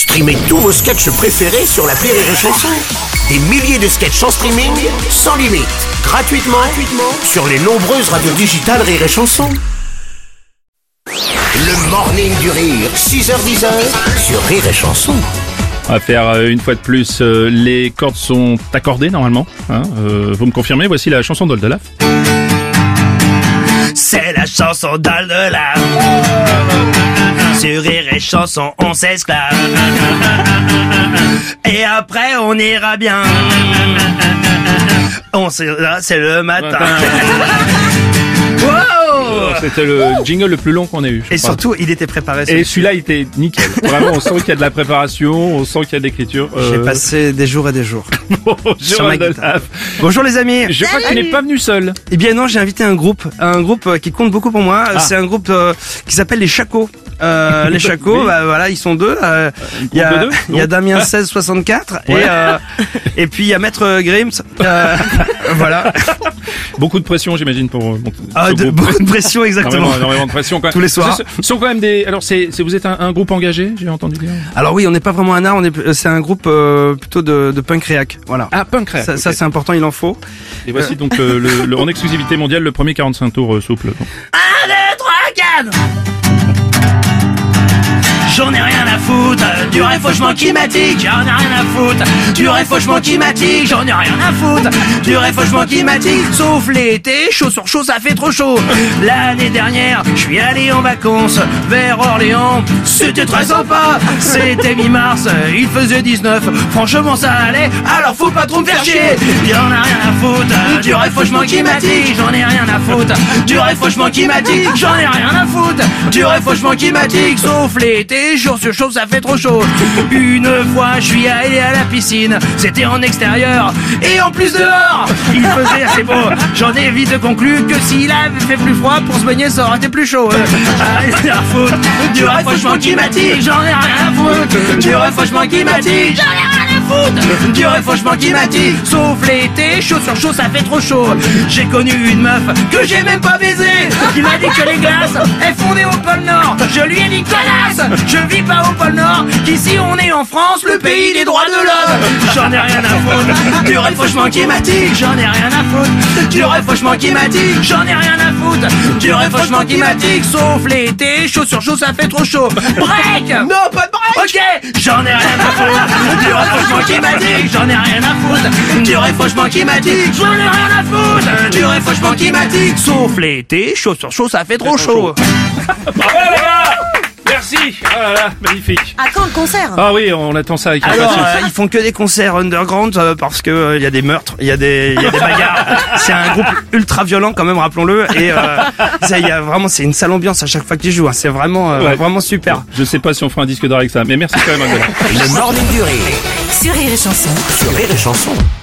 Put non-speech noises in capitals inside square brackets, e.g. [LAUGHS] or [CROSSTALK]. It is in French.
Streamez tous vos sketchs préférés sur la Rire et Chanson. Des milliers de sketchs en streaming, sans limite, gratuitement, gratuitement sur les nombreuses radios digitales Rire et Chanson. Le morning du rire, 6h10 sur Rire et Chanson. On va faire euh, une fois de plus, euh, les cordes sont accordées normalement. hein, euh, vous me confirmez, voici la chanson d'Oldelaf. C'est la chanson d'Aldelaf. Sur Rire et Chanson, on s'esclave. Et après, on ira bien. On là, c'est le matin. [LAUGHS] Wow C'était le jingle le plus long qu'on ait eu. je Et crois. surtout, il était préparé. Et celui-là, il était nickel. Vraiment, on sent qu'il y a de la préparation, on sent qu'il y a de l'écriture. J'ai Euh, passé des jours et des jours. [LAUGHS] bonjour. Bonjour les amis. Je crois que tu n'es pas venu seul. Eh bien non, j'ai invité un groupe, un groupe euh, qui compte beaucoup pour moi. C'est un groupe euh, qui s'appelle les Chacos. Euh, les [LAUGHS] Chacos, Oui. bah, voilà, ils sont deux. Euh, Il y de a, deux, il y a donc. Damien 1664 et Ouais. euh, et puis il y a Maître Grims. Euh, [LAUGHS] voilà. Beaucoup de pression, j'imagine, pour euh, monter Ah, de- beaucoup de pression [LAUGHS] exactement. Énormément, énormément de pression. Quand Tous les soirs. Ce ce sont quand même des. Alors, c'est, vous êtes un, un groupe engagé, j'ai entendu dire? Alors oui, on n'est pas vraiment un art, on est, c'est un groupe euh, plutôt de, de punk réac. Voilà. Ah, punk rap, ça, c'est important, il en faut. Et voici donc le, le- le- en exclusivité mondiale le premier 45 tours euh, souple. Donc. 1, 2, 3, 4 J'en ai rien à foutre du réfauchement climatique, j'en ai rien à foutre du réfauchement climatique, j'en ai rien à foutre du réfauchement climatique, sauf l'été, chaud sur chaud, ça fait trop chaud. L'année dernière, je suis allé en vacances vers Orléans, c'était très sympa, c'était mi-mars, il faisait 19, franchement ça allait, alors faut pas trop me faire chier, j'en ai rien à foutre du réfauchement climatique, j'en ai rien à foutre du réfauchement climatique, j'en ai rien à foutre du réfauchement climatique, sauf l'été, jour sur chaud, ça fait trop chaud. Une fois, je suis allé à la piscine, c'était en extérieur, et en plus dehors, il faisait assez beau. J'en ai vite conclu que s'il avait fait plus froid pour se baigner, ça aurait été plus chaud. Euh, rien à foutre du réfauchement climatique, j'en ai rien à foutre du réfauchement climatique, j'en ai rien à foutre du réfauchement climatique, sauf l'été, chaud sur chaud, ça fait trop chaud. J'ai connu une meuf que j'ai même pas baisée, qui m'a dit que les glaces, elles fondaient au pôle Nord. Je lui ai dit connasse, je vis pas au pôle Nord, qu'ici on est en France, le pays des droits de l'homme. J'en ai rien à foutre du réfauchement climatique, j'en ai rien à foutre du réfauchement climatique, j'en ai rien à foutre du réfauchement climatique, sauf l'été, chaud sur chaud, ça fait trop chaud. Break Non, pas de break Ok, j'en ai rien à foutre du réfauchement climatique, j'en ai rien à foutre du réfauchement climatique, j'en ai rien à foutre du réfauchement climatique, sauf l'été, chaud sur chaud, ça fait trop chaud. Gars Merci Ah là là, magnifique À quand le concert Ah oui, on attend ça avec Alors, impatience. euh, ils font que des concerts underground euh, parce que euh, il y a des meurtres, il y a des, il y a des bagarres. [LAUGHS] c'est un groupe ultra violent quand même, rappelons-le. Et euh, ça, il y a vraiment, c'est une sale ambiance à chaque fois qu'ils jouent. hein. C'est vraiment, euh, Ouais. vraiment super. Je sais pas si on fera un disque d'or avec ça, mais merci quand même Angela. Le morning du rire Sur Rire et Chanson. sur Rire et Chanson.